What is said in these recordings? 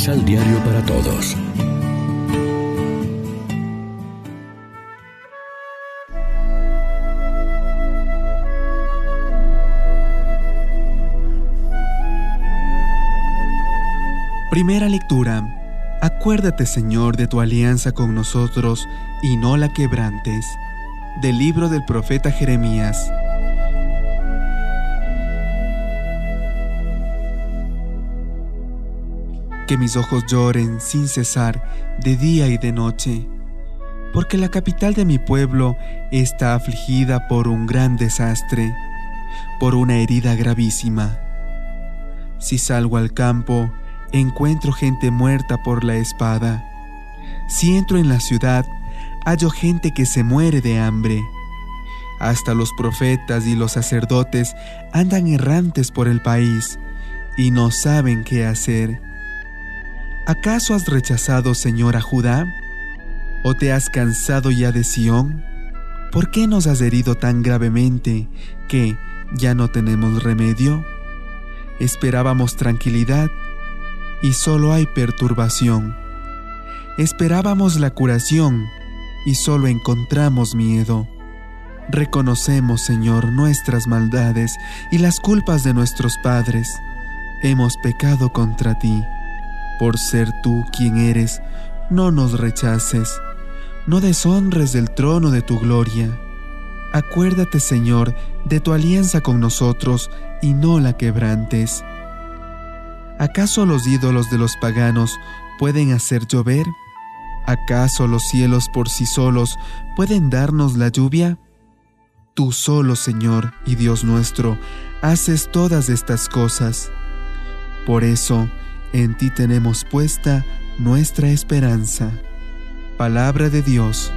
Misal Diario para Todos. Primera lectura. Acuérdate, Señor, de tu alianza con nosotros y no la quebrantes. Del libro del profeta Jeremías. Que mis ojos lloren sin cesar de día y de noche, porque la capital de mi pueblo está afligida por un gran desastre, por una herida gravísima. Si salgo al campo, encuentro gente muerta por la espada. Si entro en la ciudad, hallo gente que se muere de hambre. Hasta los profetas y los sacerdotes andan errantes por el país y no saben qué hacer. ¿Acaso has rechazado, Señor, a Judá? ¿O te has cansado ya de Sión? ¿Por qué nos has herido tan gravemente que ya no tenemos remedio? Esperábamos tranquilidad y solo hay perturbación. Esperábamos la curación y solo encontramos miedo. Reconocemos, Señor, nuestras maldades y las culpas de nuestros padres. Hemos pecado contra ti. Por ser tú quien eres, no nos rechaces, no deshonres del trono de tu gloria. Acuérdate, Señor, de tu alianza con nosotros y no la quebrantes. ¿Acaso los ídolos de los paganos pueden hacer llover? ¿Acaso los cielos por sí solos pueden darnos la lluvia? Tú solo, Señor y Dios nuestro, haces todas estas cosas. Por eso, en ti tenemos puesta nuestra esperanza. Palabra de Dios.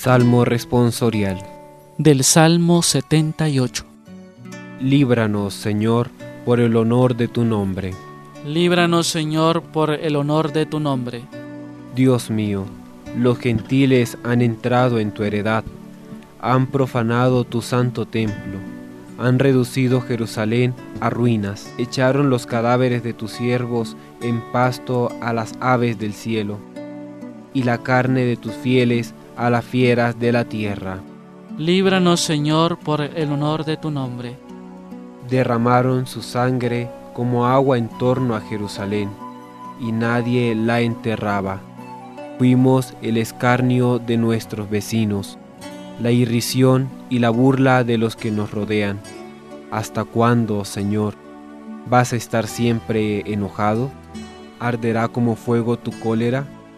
Salmo responsorial del Salmo 78 Líbranos, Señor, por el honor de tu nombre. Líbranos, Señor, por el honor de tu nombre. Dios mío, los gentiles han entrado en tu heredad, han profanado tu santo templo, han reducido Jerusalén a ruinas, echaron los cadáveres de tus siervos en pasto a las aves del cielo, y la carne de tus fieles a las fieras de la tierra. Líbranos, Señor, por el honor de tu nombre. Derramaron su sangre como agua en torno a Jerusalén, y nadie la enterraba. Fuimos el escarnio de nuestros vecinos, la irrisión y la burla de los que nos rodean. ¿Hasta cuándo, Señor? ¿Vas a estar siempre enojado? ¿Arderá como fuego tu cólera?